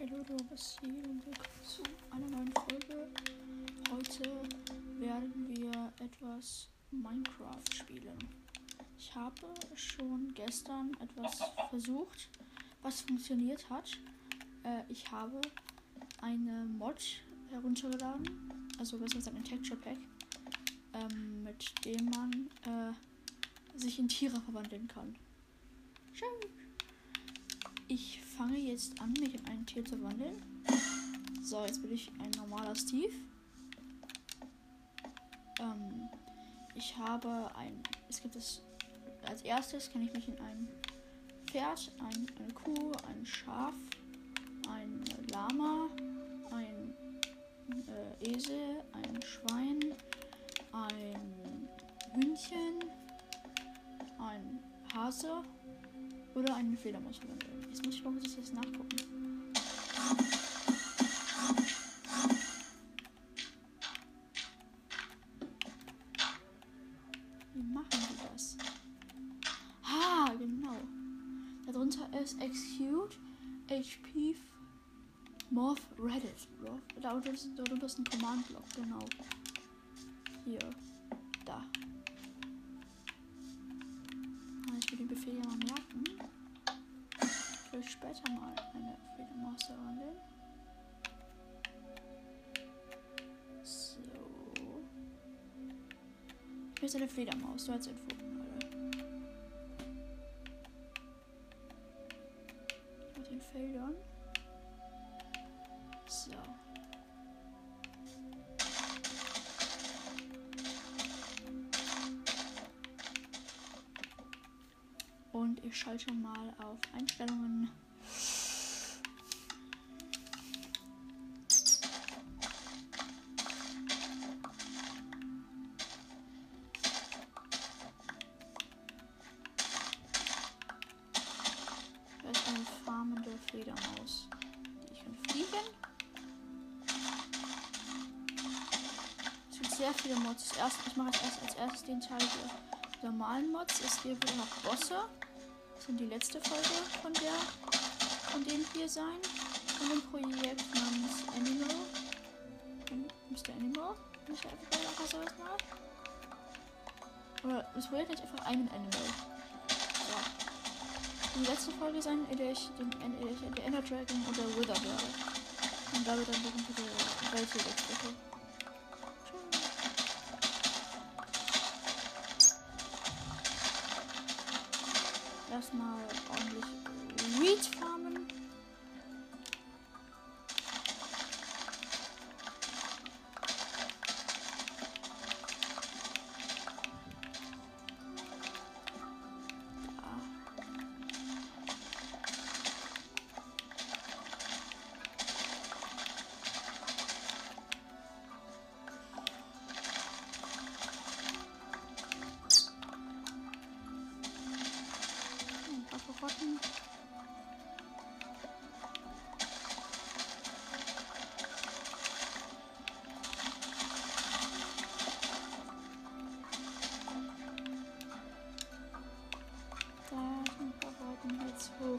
Hi Leute, was hier und willkommen zu einer neuen Folge. Heute werden wir etwas Minecraft spielen. Ich habe schon gestern etwas versucht, was funktioniert hat. Äh, ich habe eine Mod heruntergeladen, also besser gesagt ein Texture Pack, ähm, mit dem man äh, sich in Tiere verwandeln kann. Schön. Ich fange jetzt an, mich in ein Tier zu wandeln. So, jetzt bin ich ein normaler Steve. Ähm, ich habe ein. Es gibt es. Als erstes kann ich mich in ein Pferd, ein, eine Kuh, ein Schaf, ein Lama, ein äh, Esel, ein Schwein, ein Hühnchen, ein Hase oder eine Fledermaus verwandeln. Jetzt muss ich mal kurz das nachgucken. Wie machen die das? Ah, genau. Darunter ist Execute HP Morph Reddit. Darunter ist, darunter ist ein Command-Block, genau. Hier. Da. Ich will den Befehl ja später mal eine Fledermaus verwandeln. So. Hier ist eine Fledermaus, so als Info. Mit den Feldern. So. Und ich schalte mal auf Einstellungen. Sehr viele Mods. Erst, ich mache erst als erstes den Teil der normalen Mods. Es gibt noch Bosse sind die letzte Folge von der von dem hier sein. Von dem Projekt namens Animal. Mr. Animal. Nicht einfach der Kasse mal. Oder das Projekt ist einfach ein Animal. So. Die letzte Folge sein, in der ich den, in der, ich der Ender Dragon oder Wither werde. Und damit dann wirklich die Welt hier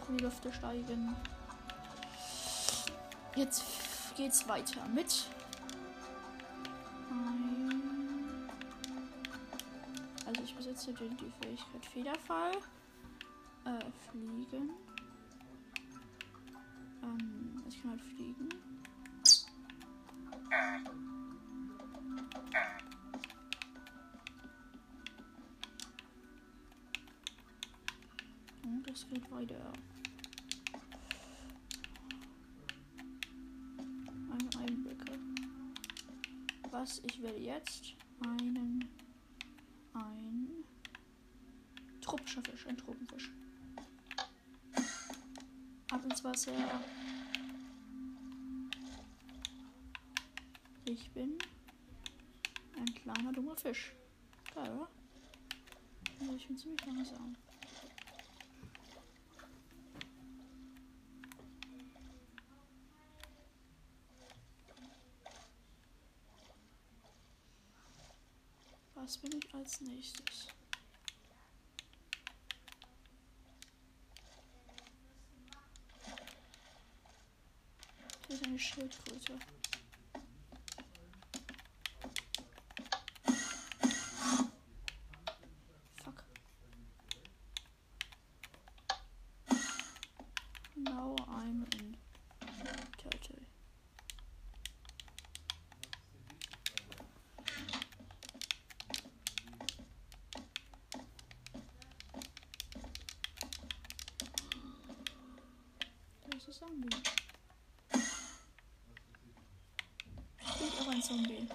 in die Lüfte steigen. Jetzt geht's weiter mit also ich besitze die, die Fähigkeit Federfall äh, fliegen. Ähm, ich kann halt fliegen. Und es geht weiter. Eine Einblicke. Was ich werde jetzt einen ein tropischer Fisch, ein Tropenfisch ab ins Wasser. Ich bin ein kleiner dummer Fisch. Geil, oder? Also ich bin ziemlich langsam. Was bin ich als nächstes? eine Schildkröte. Fuck. Now I'm in Turtle. Das ist ein Zombie. Ich auch ein Zombie.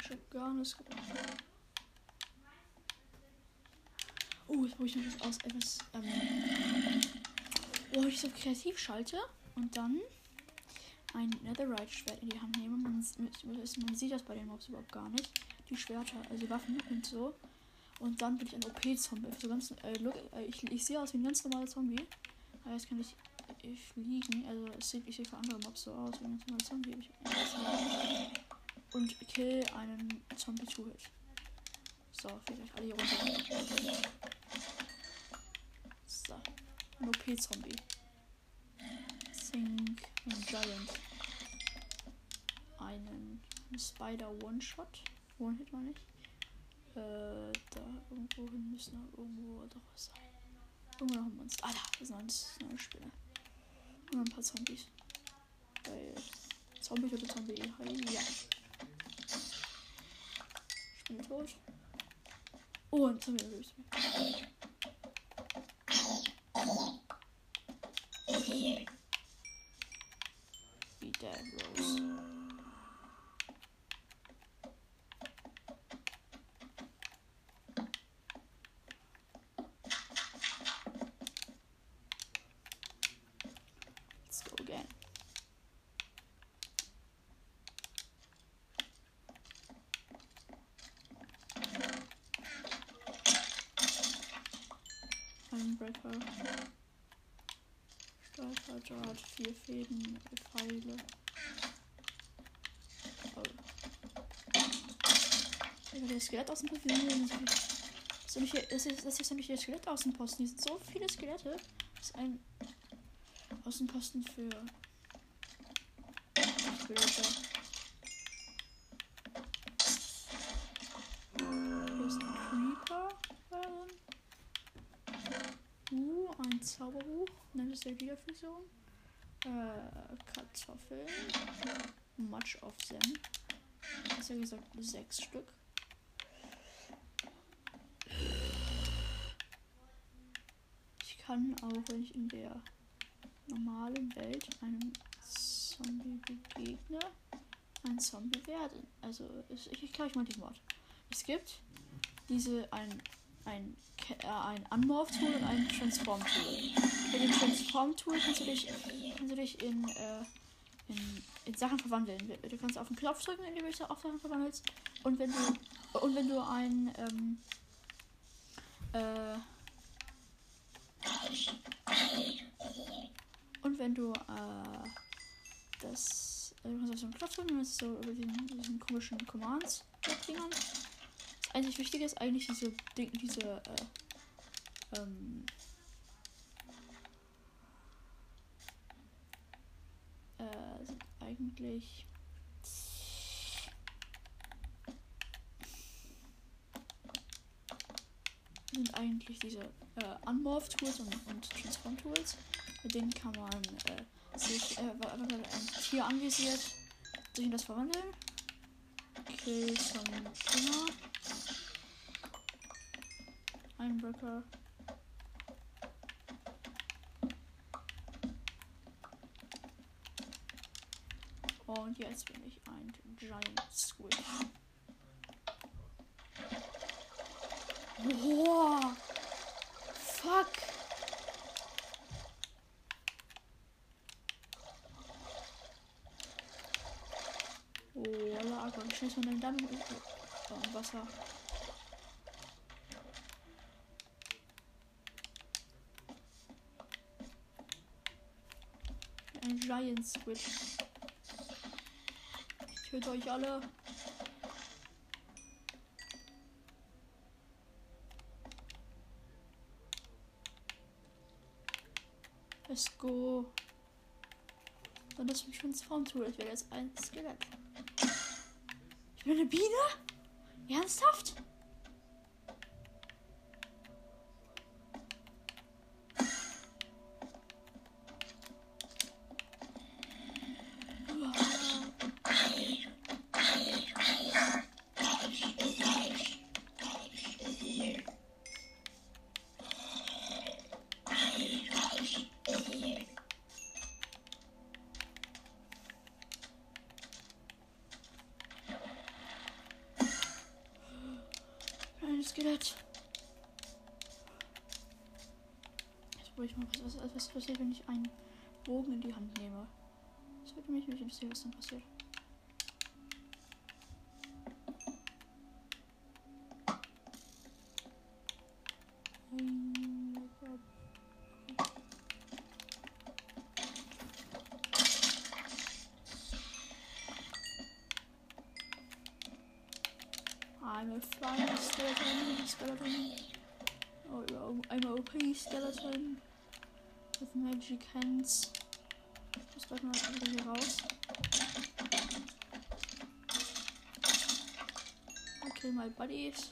Ich hab gar. Oh, jetzt brauche ich noch was aus etwas. Ähm, wo ich so kreativ schalte und dann ein Netherite-Schwert in die Hand nehme. Man, man sieht das bei den Mobs überhaupt gar nicht. Die Schwerter, also Waffen und so. Und dann bin ich ein OP-Zombie. So ganz, äh, äh, ich, ich sehe aus wie ein ganz normaler Zombie. Aber jetzt kann ich, ich fliegen. Also es sieht, ich sehe für andere Mobs so aus wie ein ganz normaler Zombie. Ich, und kill einen Zombie to hit. So, vielleicht alle hier runter. So. Ein OP-Zombie. Think ein Giant. Einen Spider One-Shot. One-Hit meine ich. Äh, da irgendwo hin müssen noch irgendwo doch was sein. Irgendwo noch ein Monster. Ah, da, ist ein das ist eine Spinne. Und ein paar Zombies. Weil Zombie oder Zombie. Ja. Ich bin tot. Oh, ein Zombie erlöst mich. Vier Fäden, Pfeile. Oh. Ja, der Skelett aus dem Pavillon. Das ist hier- das ist, das ist nämlich der Skelettaußenposten. Hier sind so viele Skelette. Das ist ein Außenposten für Skelette. Hier ist ein Creeper. Uh, ein Zauberbuch. Nennt es der Wiederfusion. Äh, Kartoffeln. Much of them. Besser gesagt sechs Stück. Ich kann auch, wenn ich in der normalen Welt einem Zombie begegne, ein Zombie werden. Also, ich, ich erkläre euch mal die Wort. Es gibt diese ein ein, äh, ein Unmorph-Tool und ein Transform-Tool. Mit dem Transform-Tool kannst du dich, kannst du dich in, äh, in, in Sachen verwandeln. Du kannst auf den Knopf drücken, indem du dich auf Sachen verwandelst. Und wenn du und wenn du ein ähm, äh, und wenn du äh, das äh, du kannst auf so einen Knopf drücken, dann ist so über diesen, diesen komischen Commands. Das einzig Wichtige ist eigentlich diese diese äh, ähm, äh, sind eigentlich sind eigentlich diese äh, Unmorph-Tools und, und Transform-Tools. Mit denen kann man äh, sich, äh, wenn man ein Tier anvisiert, sich in das verwandeln. Kill some Dinger. Einbrecher. Und jetzt bin ich ein Giant Squid. Boah! Fuck! Oh, Lager. Wie schnell ist man denn damit? Oh, Wasser. Ein Giant Squid. Töte euch alle. Let's go. Und das mich schon tun. Ich werde jetzt ein Skelett. Ich bin eine Biene? Ernsthaft? Passiert, wenn ich einen Bogen in die Hand nehme. Das würde mich wirklich interessieren, was dann passiert. My buddies.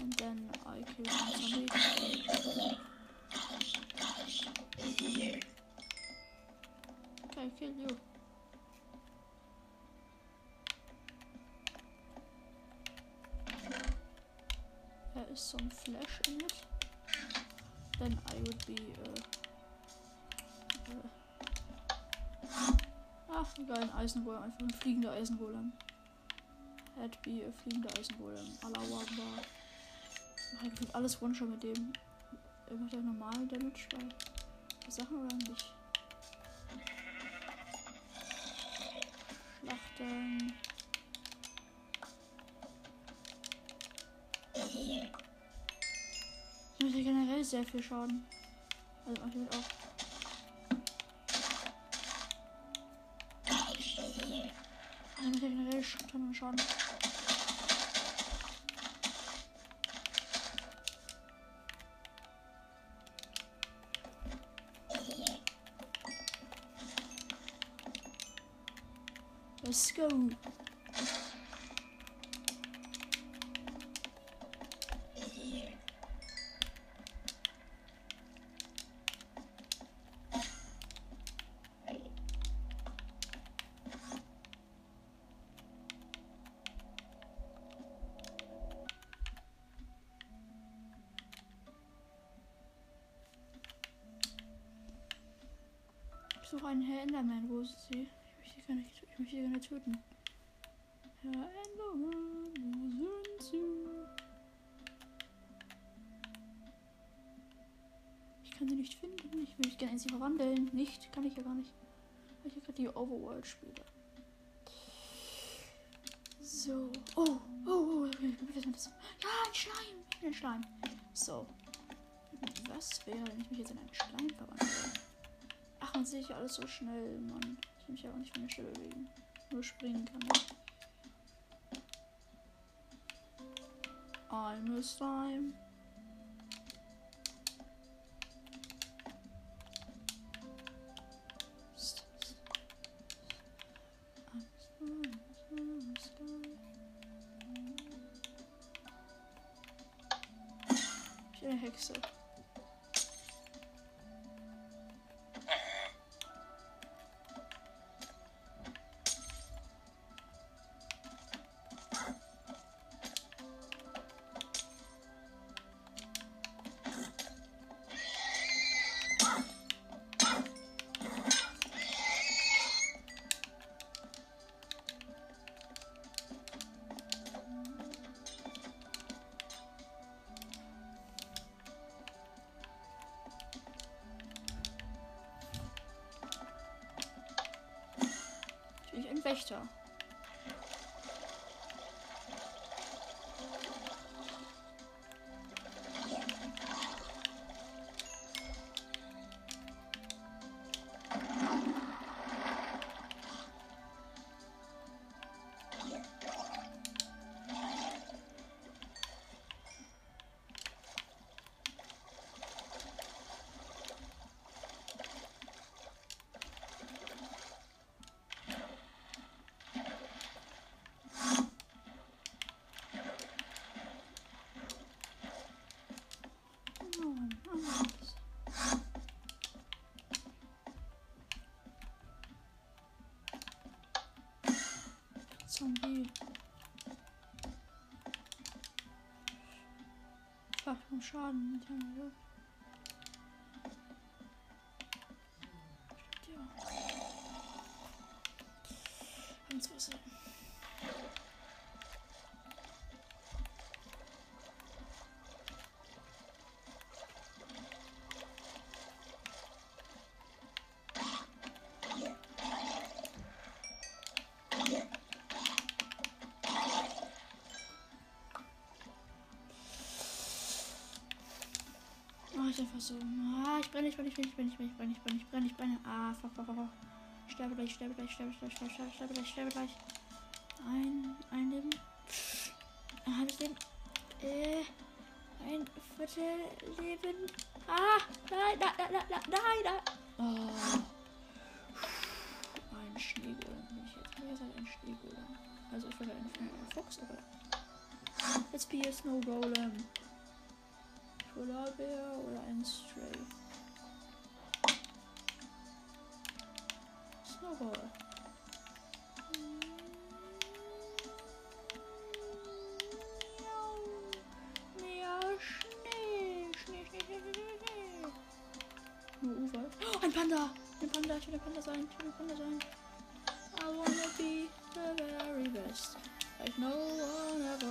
And then I kill some zombies. I kill you. There is some flesh in it. Then I would be. Uh, uh, ach, ein Eisengolem. Einfach ein fliegender Eisengolem. Head be a fliegender Eisengolem. Allah Akbar. Mach halt alles One-Shot mit dem. Er macht ja normalen Damage bei Sachen oder nicht? Schlachten. Ich mache ja generell sehr viel Schaden. Also mache ich mit auch. Also macht generell Schaden Schaden. Let's go. Ich suche einen Enderman. Wo? Ich möchte gerne, ich möchte sie gerne töten. Enderman, wo sind sie? Ich kann sie nicht finden. Ich will mich gerne in sie verwandeln. Nicht, kann ich ja gar nicht. Weil ich ja gerade die Overworld spiele. So. Oh, oh, oh. okay, was ist das? Ja, ein Schleim. Ich bin ein Schleim. So. Was wäre, wenn ich mich jetzt in einen Schleim verwandle? Ach, man sehe ich alles so schnell, Mann. Ich mich aber nicht der Stelle bewegen. Nur springen kann ich. I'm a slime. Hexe. Zombie. Fach nur Schaden mit dem Luft. Ich so. Ah, ich brenne, ich brenne, ich brenne, ich brenne, ich brenne, ich brenne, ich brenne, ich brenne, ich brenne. Ah, fuck, fuck, fuck, fuck. Sterbe gleich, sterbe gleich, sterbe gleich, sterbe gleich, sterbe gleich, sterbe gleich. Ein, ein Leben. Ein halbes Leben. Äh, ein Viertel Leben. Ah, nein, nein, nein, nein, nein, nein. Oh. Ein Schneegolem. Bin ich jetzt mehr als ein Schneegolem. Also ich will ein Fuchs, aber. Let's be a Snow Golem. Polarbär oder ein Stray? Snowball. Mehr Schnee. Schnee, Schnee, Schnee, Schnee. Nur Uwe. Oh, ein Panda. Ein Panda. Ich will ein Panda sein. Ich will ein Panda sein. I wanna be the very best. Like no one ever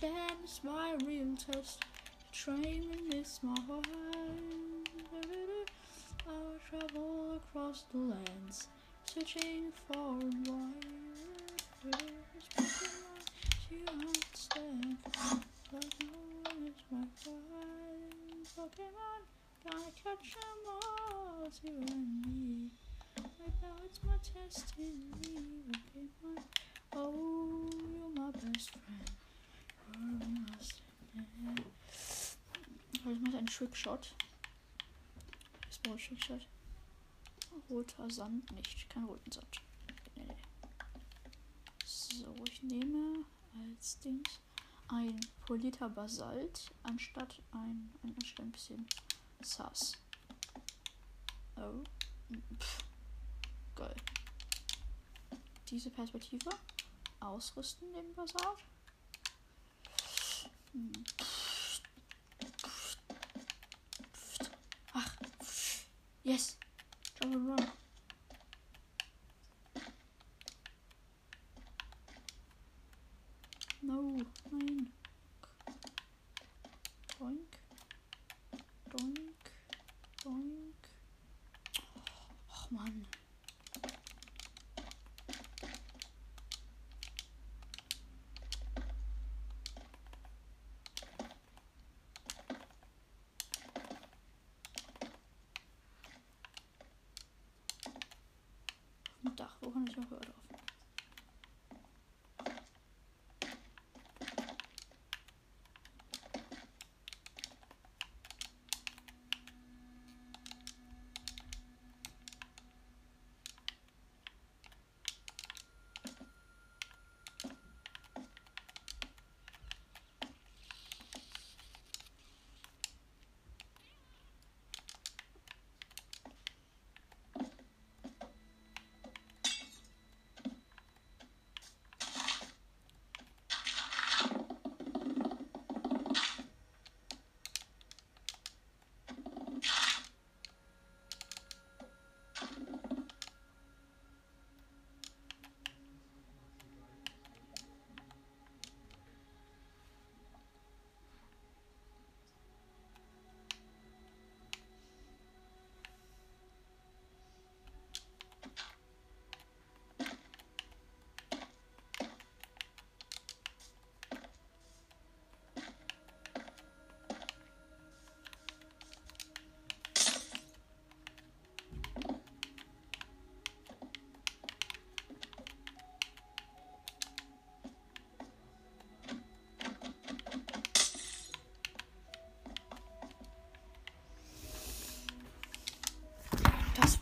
them is my real test. Training is my heart. Do, do, do. I will travel across the lands, searching far and wide. She understand, but no one is my friend. Pokemon, gonna catch them all, you and me. Right now it's my destiny, Pokemon. Oh, you're my best friend. Trickshot. War ein Trickshot. Roter Sand nicht. Kein roten Sand. Nee. So, ich nehme als Dings ein polierter Basalt anstatt ein, ein, anstatt ein bisschen Sass. Oh. Pff. Geil. Diese Perspektive ausrüsten, den Basalt. Hm. Yes. Jump and run.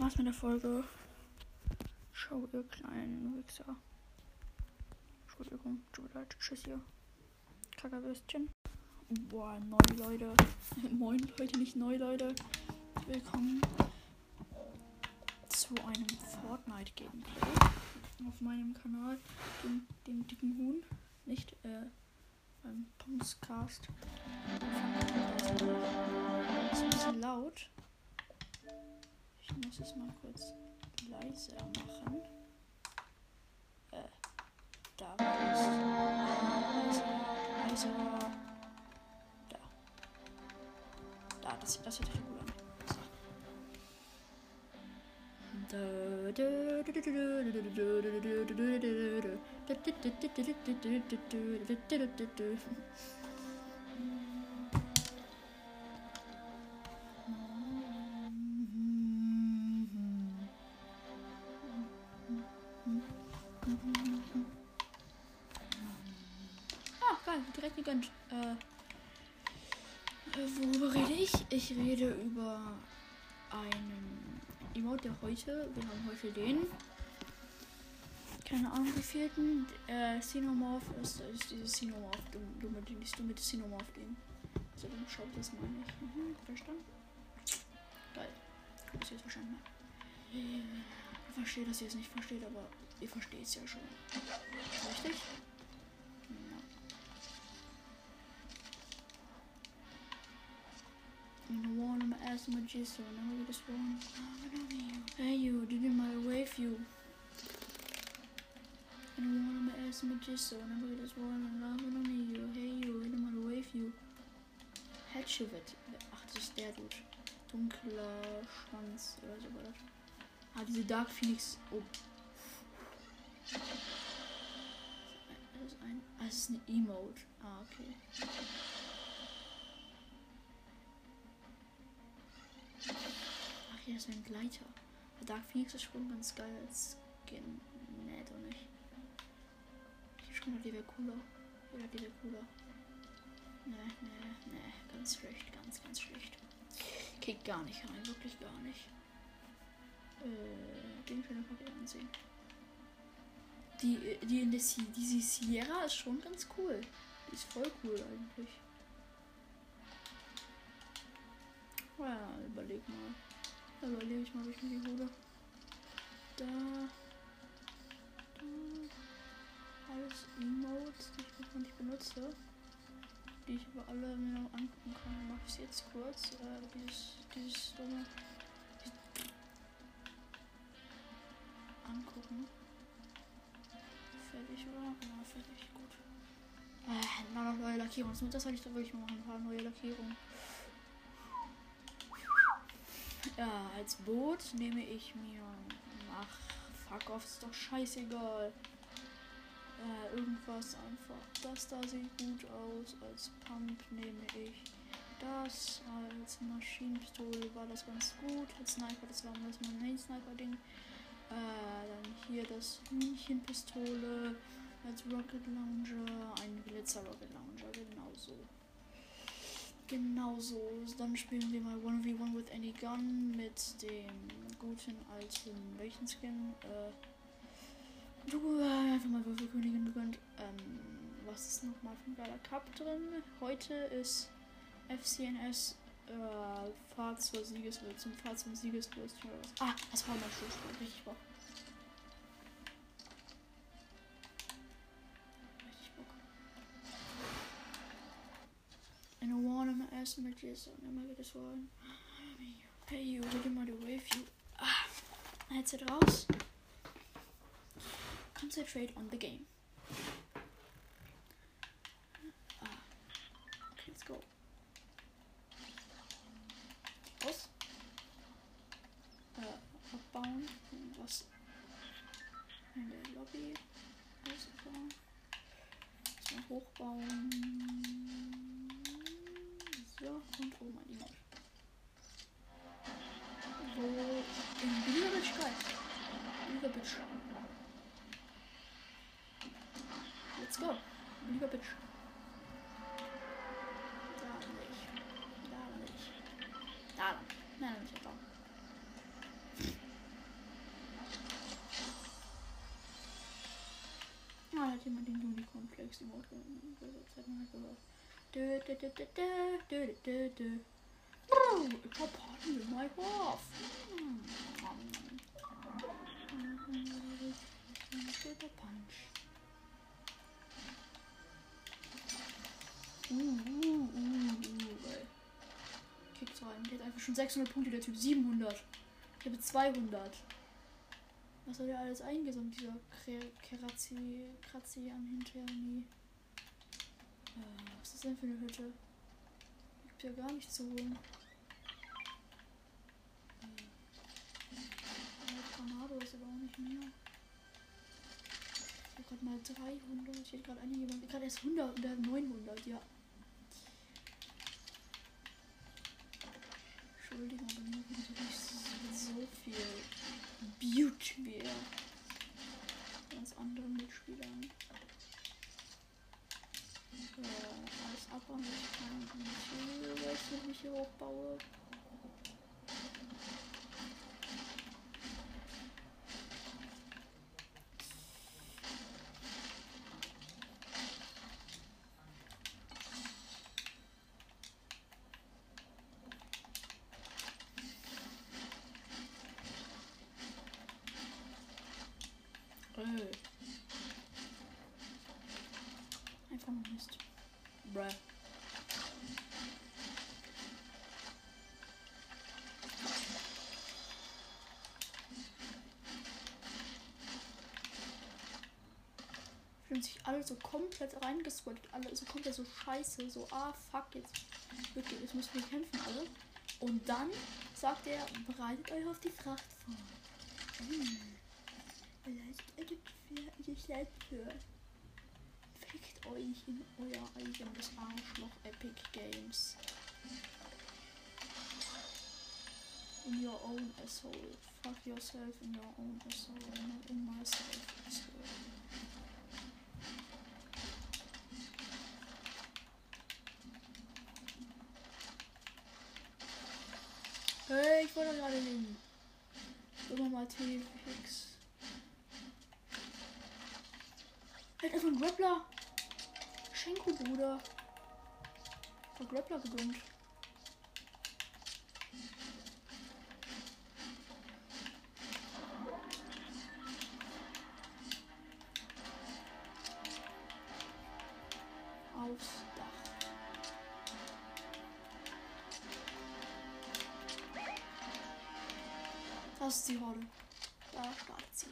War's mit der Folge. Schau, ihr kleinen Wichser. Entschuldigung, tut leid. Tschüss, ihr Kackerwürstchen. Boah, neu, Leute. Moin, Leute, nicht neu, Leute. Willkommen zu einem Fortnite-Gameplay auf meinem Kanal, dem, dem dicken Huhn, nicht äh, beim Punkscast. Ist ein bisschen laut. Ich muss es mal kurz leiser machen. Äh, da ist leiser, leiser. Da. Da, das, das hört sich gut an. Ah, heute, wir haben heute den, keine Ahnung wie vierten, äh, Cinomorph ist, ist dieses Cinomorph, dumme, dieses dumme Cinomorph-Ding. Also dann schaut das meine ich. Mhm, verstanden? Geil. Dass ihr es verstanden. Ich verstehe, dass ihr es nicht versteht, aber ihr versteht es ja schon. Richtig? And one of my ass and look at this one. Hey you, didn't my wave you. And one of my ass and look at this one, and laughing on you. Hey you, didn't my wave you. Hatchevet. Ach, das ist der Dude. Dunkler Schwanz oder so war das. Ah, diese Dark Phoenix. Oh. Das ist ein. Ah, das ist eine Emote. Ah, okay. Das ist ein Gleiter. Der Dark Phoenix ist schon ganz geil als Skin. Nee, doch nicht. Ich schon die wäre cooler. Die wäre cooler. Nee, nee, nee. Ganz schlecht, ganz, ganz schlecht. Kickt gar nicht rein, wirklich gar nicht. Äh, den können wir mal ansehen. Die, die in der Sie diese Sierra ist schon ganz cool. Die ist voll cool eigentlich. Ja, überleg mal. Überlege ich mal, wie ich mir die hole. Da. Da. Alles Emotes, die ich noch nicht benutze. Die ich aber alle mir noch angucken kann. Mach ich es jetzt kurz. Äh, dieses, dieses dumme. Angucken. Fertig, oder? Ja, fertig, gut. Äh, mal noch neue Lackierung. Das soll ich doch wirklich mal machen. Ein paar neue Lackierungen. Ja, als Boot nehme ich mir. Ach, fuck off, ist doch scheißegal. Äh, irgendwas einfach. Das da sieht gut aus. Als Pump nehme ich das. Als Maschinenpistole war das ganz gut. Als Sniper, das war das mein Main Sniper Ding. Äh, dann hier das Hühnchenpistole. Als Rocket Launcher. Ein Glitzer Rocket Launcher, genau so. Genau so. Dann spielen wir mal 1v1 with any gun mit dem guten alten, welchen Skin? Äh, du, einfach mal Würfelkönigin gegönnt. Ähm, was ist nochmal für ein geiler Cup drin? Heute ist FCNS äh, Fahrt zur Siegeswürze, zum Fahrt zum Siegeswürze. Ah, das war mein Schulspiel, richtig Bock. Images und immer wieder so ein Hey you, bitte mal the wave you. Ah, Headset raus. Concentrate on the game. hat jemand den Unicorn Flakes Emote übersetzt, hat man halt gehört. Dö, dö, dö, dö, dö, dö, dö, Oh, ich hab Party mit my Wolf. Der Punch. Uh, uh, uh, uh, ey. Kick rein. Der hat einfach schon 600 Punkte, der Typ 700. Ich habe 200. Was soll der alles eingesammelt, dieser Kerazi, Kratzi an Hinterni? Äh, was ist denn für eine Hütte? Gibt ja gar nichts zu holen. Äh, Tornado ist aber auch nicht mehr. Ich habe gerade mal 300. Ich hätte gerade eine jemand. Gerade erst 100 und der hat 900, ja. Entschuldigung, aber mir nicht so viel Beauty mehr. Ganz anderen Mitspielern. Äh, alles abbauen, ich kann nicht, weil ich mich hier hochbaue. Fühlen sich alle so komplett reingeswattet, alle so komplett so scheiße, so ah fuck, jetzt, wirklich, jetzt müssen wir kämpfen alle. Und dann sagt er, bereitet euch auf die Fracht vor. Hm. Vielleicht ihr seid für. Fickt euch in euer eigenes Arschloch Epic Games. In your own asshole. Fuck yourself in your own asshole, not in myself wollte gerade nehmen. Immer mal T-Fix. Halt einfach ein Grappler. Schenko, Bruder. Von Grappler gedummt. Das ist die Horde. Da startet sie.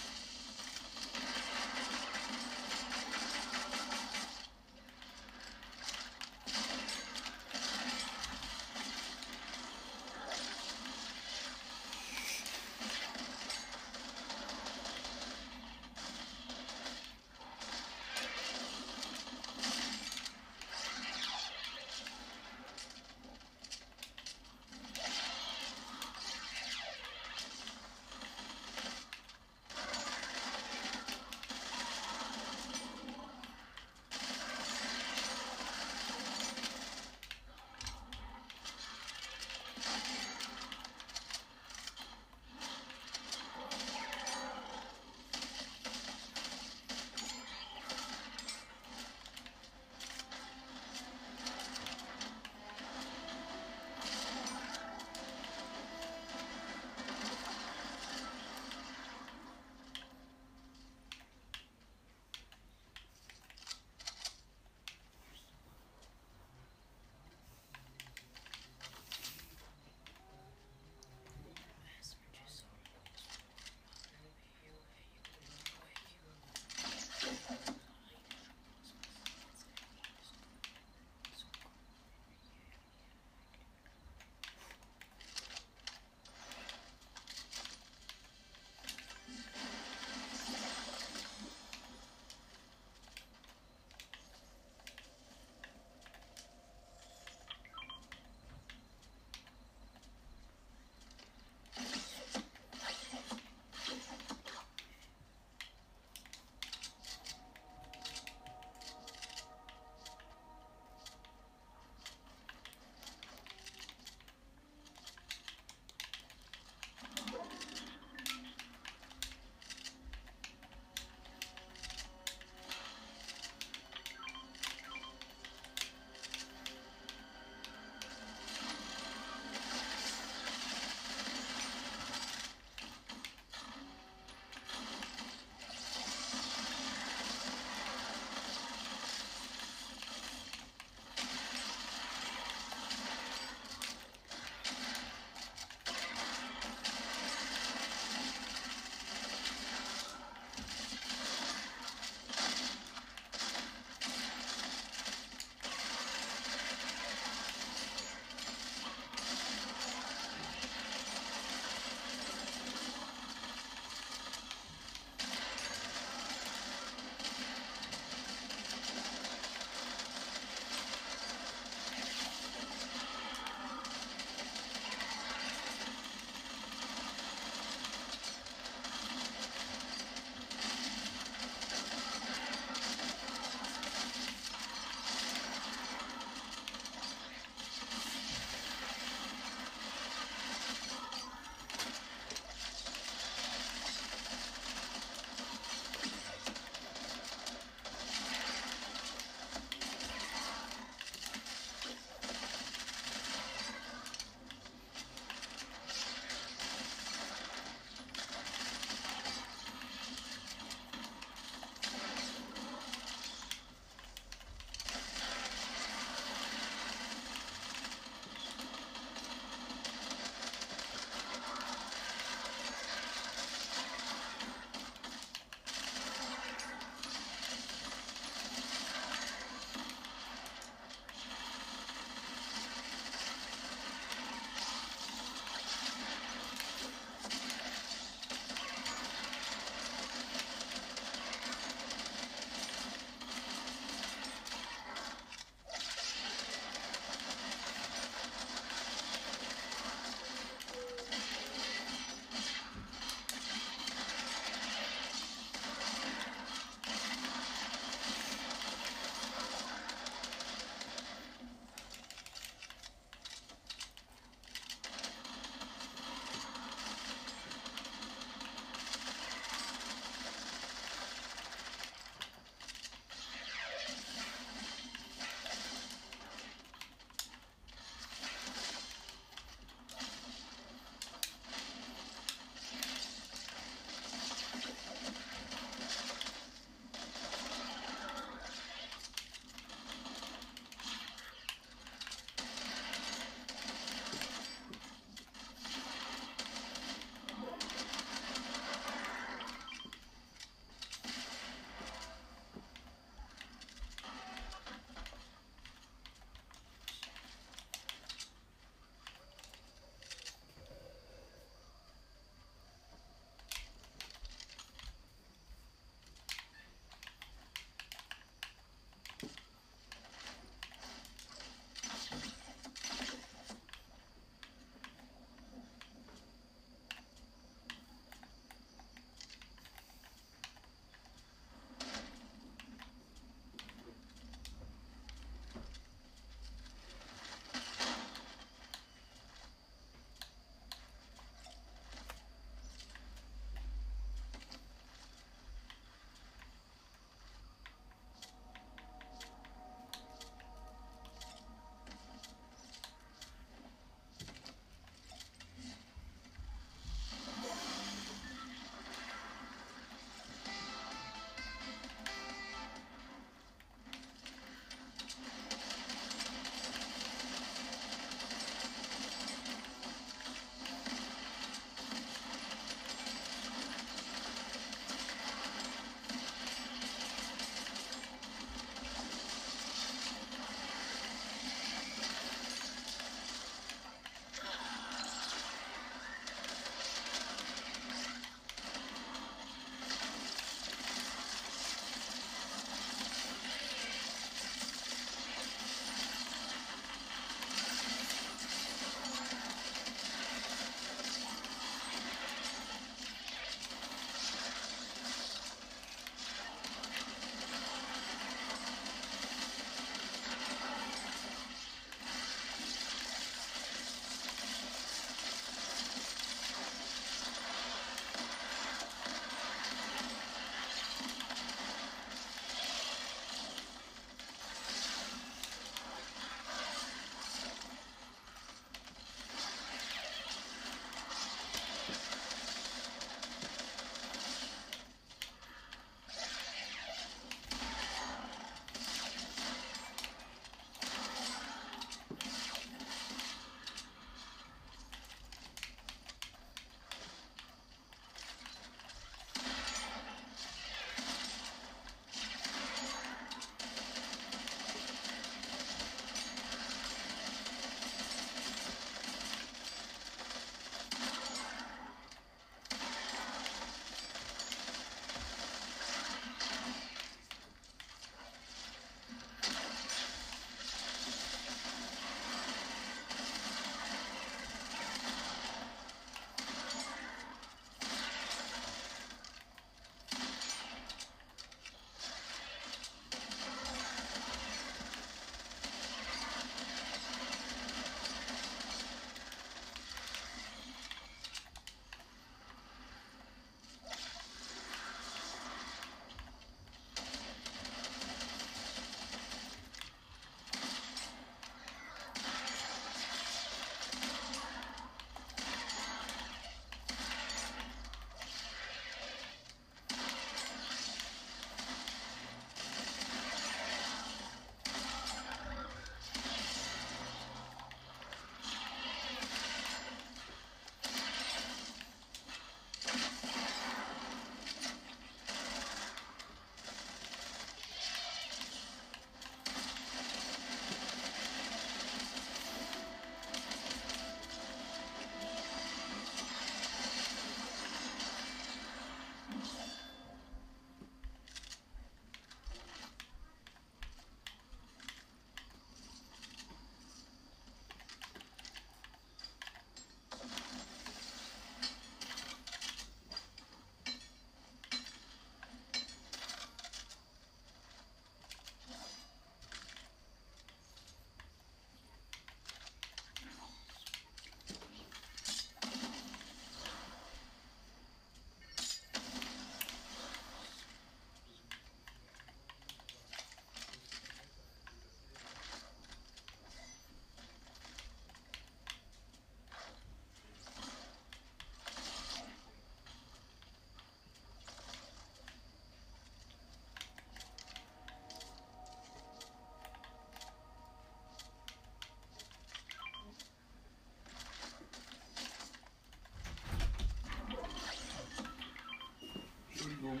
um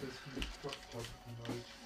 das Stadtpark-Anhalt.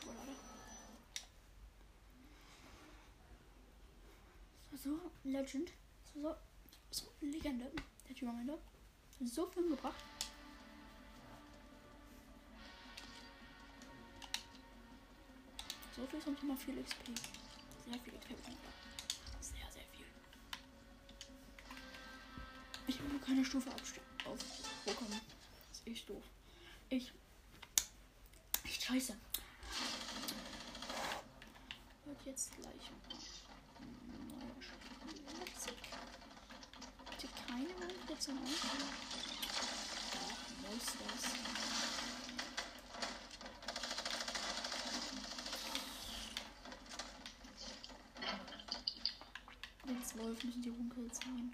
Schokolade. So, Legend. So, so Legende. Der Typ am Ende. So viel gebracht. So viel ist Thema viel XP. Sehr viel XP. Sehr, sehr viel. Ich habe keine Stufe abstellen. 12 müssen die Runkel sein.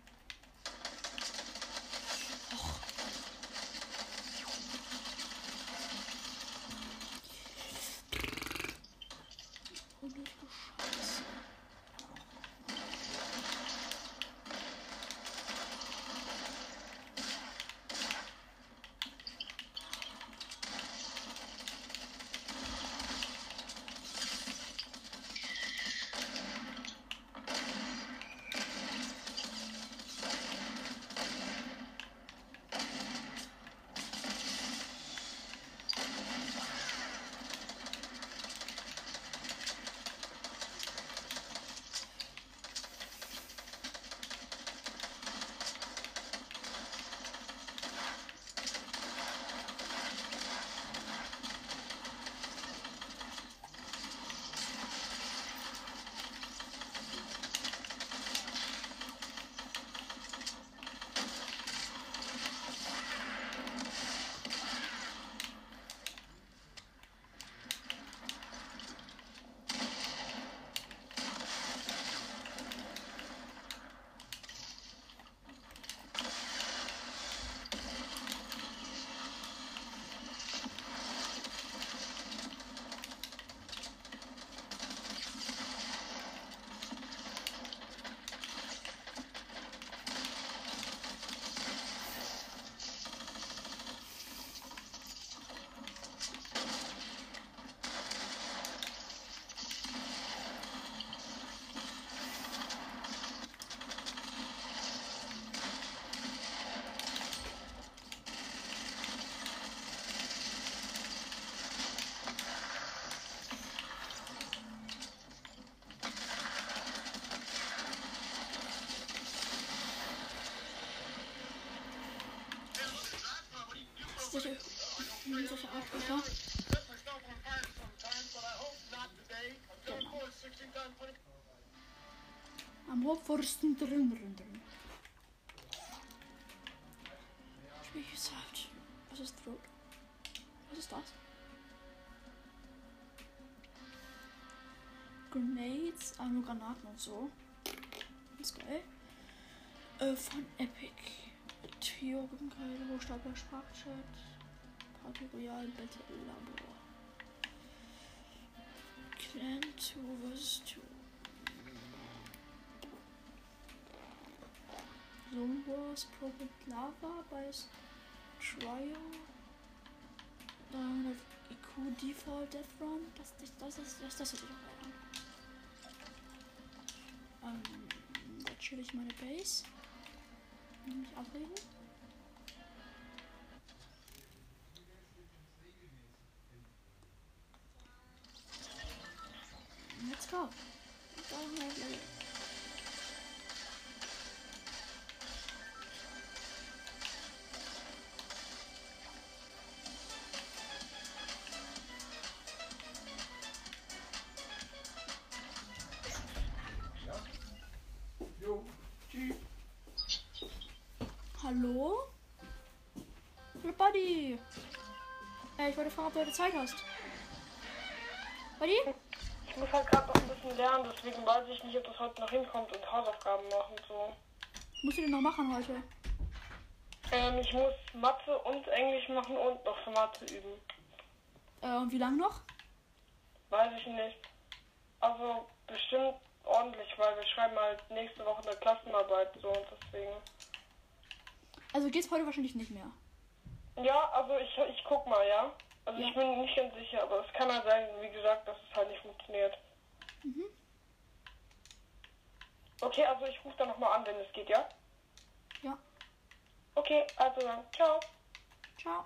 Solche, solche Arschlöcher. Am Hochforsten drin, drin, drin. Wie gesagt, was ist Throat? Was ist das? Grenades, ah, nur Granaten und so. Das ist geil. Äh, von Epic. Trio, Geil, Hochstapler, Sprachchat, Party Royal, Battle Labor. Clan 2 vs 2. Zone Wars, Prophet Lava bei Trio. 300 IQ Default Death Run. Das, das, das das, das hätte ich auch Ähm, da chill ich meine Base. Nicht abregen. Let's go. Hallo? Hallo Buddy. Äh, ich wollte fragen, ob du heute Zeit hast. Buddy? Ich muss halt gerade noch ein bisschen lernen, deswegen weiß ich nicht, ob das heute noch hinkommt und Hausaufgaben machen so. Musst du denn noch machen heute? Ähm, ich muss Mathe und Englisch machen und noch für Mathe üben. Äh, und wie lange noch? Weiß ich nicht. Also bestimmt ordentlich, weil wir schreiben halt nächste Woche eine Klassenarbeit so und deswegen. Also geht's heute wahrscheinlich nicht mehr. Ja, also ich, ich guck mal, ja. Also Ja. ich bin nicht ganz sicher, aber es kann halt sein, wie gesagt, dass es halt nicht funktioniert. Mhm. Okay, also ich rufe dann nochmal an, wenn es geht, ja? Ja. Okay, also dann, ciao. Ciao.